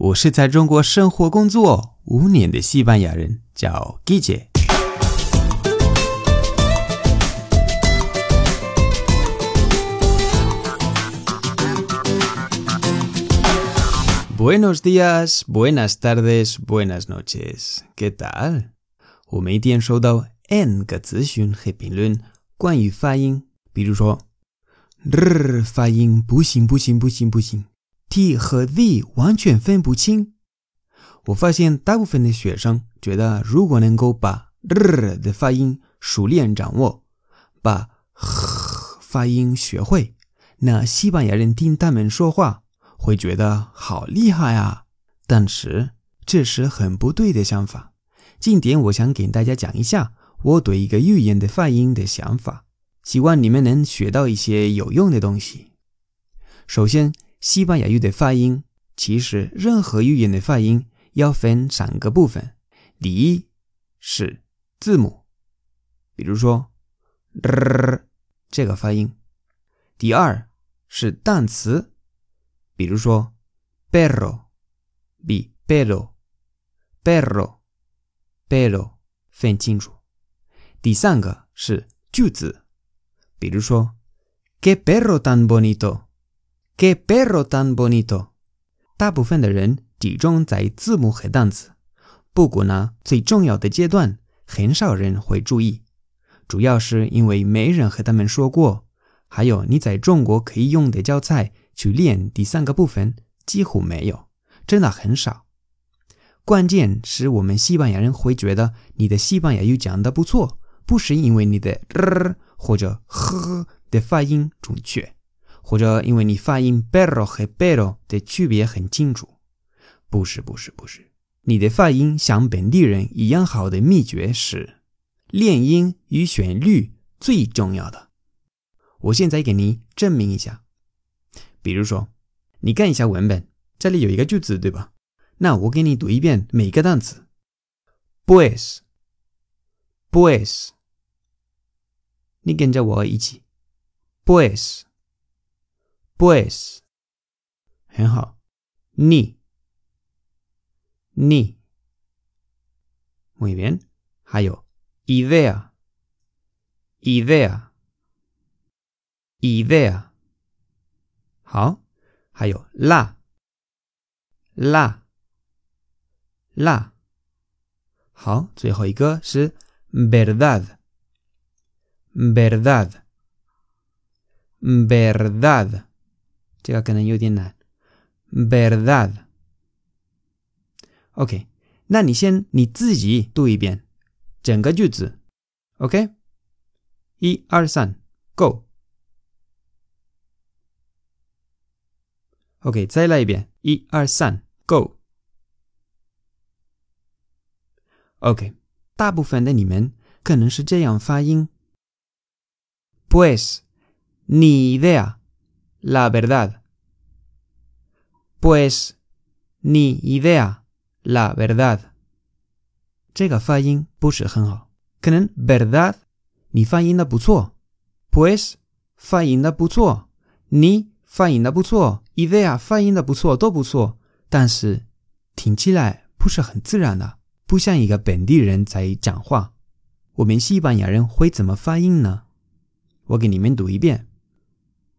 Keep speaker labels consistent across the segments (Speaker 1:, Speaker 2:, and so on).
Speaker 1: 我是在中国生活工作五年的西班牙人，叫 Guille。Buenos días, buenas tardes, buenas noches. ¿Qué tal? 我们一天收到 n 个咨询和评论，关于发音，比如说，r 发音不行不行不行不行 ，t 和 z 完全分不清。我发现大部分的学生觉得，如果能够把的发音熟练掌握，把 h 发音学会，那西班牙人听他们说话。会觉得好厉害啊！但是这是很不对的想法。今天我想给大家讲一下我对一个语言的发音的想法，希望你们能学到一些有用的东西。首先，西班牙语的发音，其实任何语言的发音要分三个部分。第一是字母，比如说这个发音；第二是单词。比如说，perro，比 perro，perro，perro，分清楚。第三个是句子，比如说，qué perro tan bonito” Qué perro tan bonito。大部分的人集中在字母和单词，不过呢，最重要的阶段很少人会注意，主要是因为没人和他们说过，还有你在中国可以用的教材。去练第三个部分几乎没有，真的很少。关键是我们西班牙人会觉得你的西班牙语讲的不错，不是因为你的 r 或者 h 的发音准确，或者因为你发音 perro 和 perro 的区别很清楚。不是，不是，不是。你的发音像本地人一样好的秘诀是练音与旋律最重要的。我现在给你证明一下。比如说，你看一下文本，这里有一个句子，对吧？那我给你读一遍每个单词。pues，pues，你跟着我一起。pues，pues，很好。ni，ni，muy bien。还有 idea，idea，idea。好，还有啦啦啦。好，最后一个是 verdad verdad verdad， 这个可能有点难。verdad。OK，那你先你自己读一遍整个句子。OK，一二三，Go。OK，再来一遍，一二三，Go。OK，大部分的你们可能是这样发音：Pues ni idea, la verdad. Pues ni idea, la verdad. 这个发音不是很好，可能 verdad 你发音的不错，Pues 发音的不错，你。发音的不错，idea 发音的不错，都不错，但是听起来不是很自然的，不像一个本地人在讲话。我们西班牙人会怎么发音呢？我给你们读一遍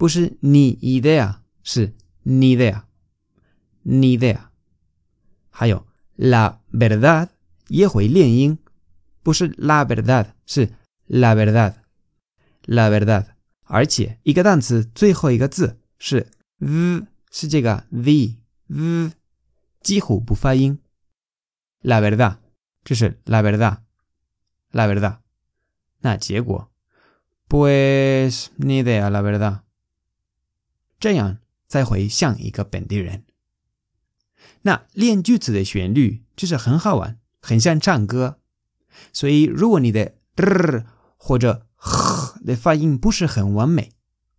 Speaker 1: 不是 ni idea，是 ni idea，ni idea。还有 la verdad 也会练音，不是 la verdad，是 la verdad，la verdad。而且一个单词最后一个字是 v。是这个 v v 几乎不发音。La verdad，这是 la verdad，la verdad。那结果，pues ni idea la verdad。这样才会像一个本地人。那练句子的旋律就是很好玩，很像唱歌。所以，如果你的 r 或者呵的发音不是很完美，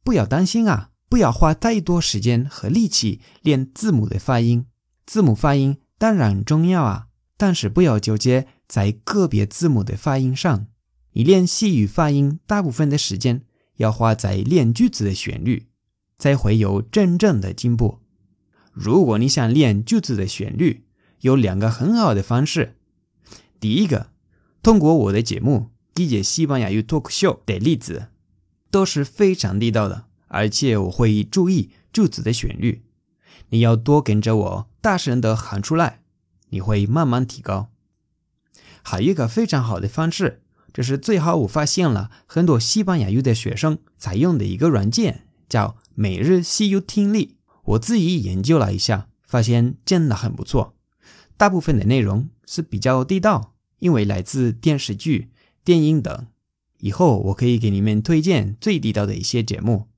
Speaker 1: 不要担心啊，不要花太多时间和力气练字母的发音。字母发音当然重要啊，但是不要纠结在个别字母的发音上。你练西语发音，大部分的时间要花在练句子的旋律，才会有真正的进步。如果你想练句子的旋律，有两个很好的方式。第一个，通过我的节目《理解西班牙语脱口秀》的例子，都是非常地道的，而且我会注意句子的旋律。你要多跟着我，大声的喊出来，你会慢慢提高。还有一个非常好的方式，这是最好我发现了很多西班牙语的学生采用的一个软件，叫每日西语听力。我自己研究了一下，发现真的很不错。大部分的内容是比较地道，因为来自电视剧、电影等。以后我可以给你们推荐最地道的一些节目，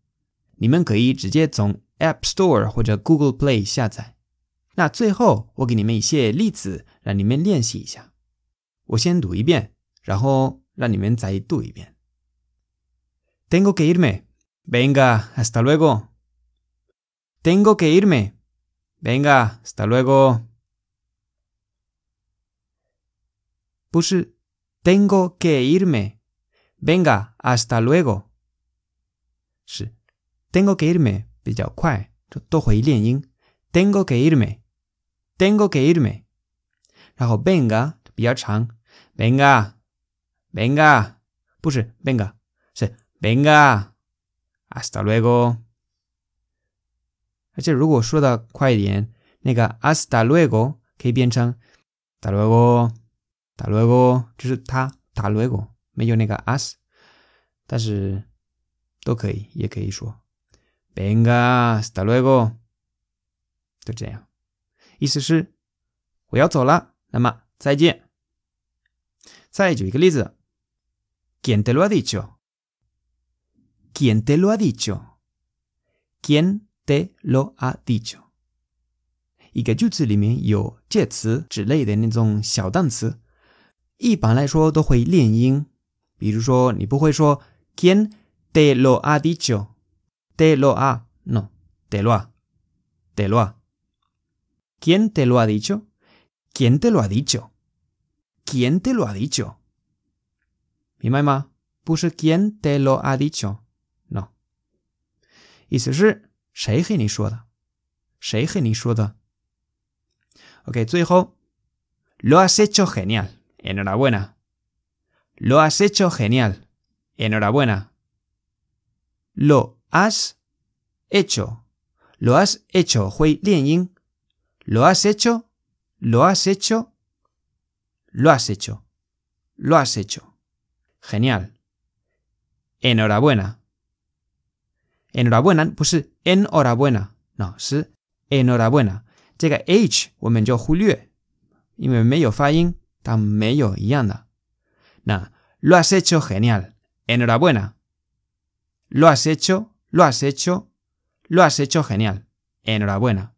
Speaker 1: 你们可以直接从 App Store 或者 Google Play 下载。那最后我给你们一些例子，让你们练习一下。我先读一遍，然后让你们再读一遍。Tengo que irme. Venga, hasta luego. Tengo que irme. Venga, hasta luego. 不是 tengo que irme. Venga, hasta luego. 是 tengo que irme 比较快，就都会练音。tengo que irme. Tengo que irme. 然后 venga 比较长，venga, venga 不是 venga 是 venga, hasta luego。而且如果说的快一点，那个 hasta luego 可以变成 hasta luego，hasta luego，就是它 hasta luego 没有那个 as，但是都可以，也可以说 venga hasta luego，就这样，意思是我要走了，那么再见。再举一个例子，¿Quién te lo ha dicho？¿Quién te lo ha dicho？¿Quién te lo ha dicho？一个句子里面有介词之类的那种小单词，一般来说都会练音。比如说，你不会说 ¿Quién te lo ha dicho？¿Te lo ha？No，te lo ha，te lo ha。¿Quién te lo ha dicho？¿Quién te lo ha dicho？¿Quién te lo ha dicho？明白吗？不是 ¿Quién te lo ha dicho？No， 意思是。谁和你说的？谁和你说的？OK，最后，Lo has hecho genial，enhorabuena。Lo has hecho genial，enhorabuena。Lo has hecho，lo has hecho 会练音。Lo has hecho，lo has hecho，lo has hecho，lo has hecho，genial，enhorabuena。enhorabuena Enhorabuena，不是 enhorabuena，no 是 enhorabuena。这个 h 我们就忽略，因为没有发音，它没有一样的。那 lo has hecho genial，enhorabuena。lo has hecho，lo has hecho，lo has hecho genial，enhorabuena。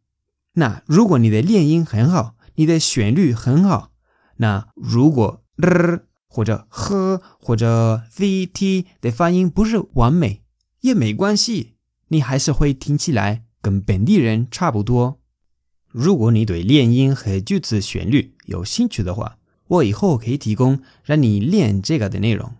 Speaker 1: 那如果你的练音很好，你的旋律很好，那如果 r 或者 h 或者 v t 的发音不是完美。也没关系，你还是会听起来跟本地人差不多。如果你对练音和句子旋律有兴趣的话，我以后可以提供让你练这个的内容。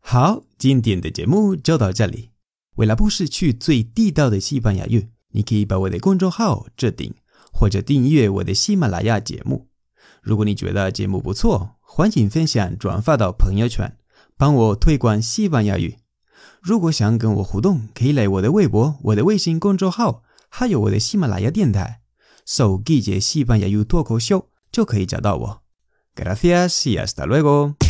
Speaker 1: 好，今天的节目就到这里。为了不失去最地道的西班牙语，你可以把我的公众号置顶，或者订阅我的喜马拉雅节目。如果你觉得节目不错，欢迎分享转发到朋友圈，帮我推广西班牙语。如果想跟我互动，可以来我的微博、我的微信公众号，还有我的喜马拉雅电台，搜“季节西班牙语脱口秀”就可以找到我。Gracias y hasta luego。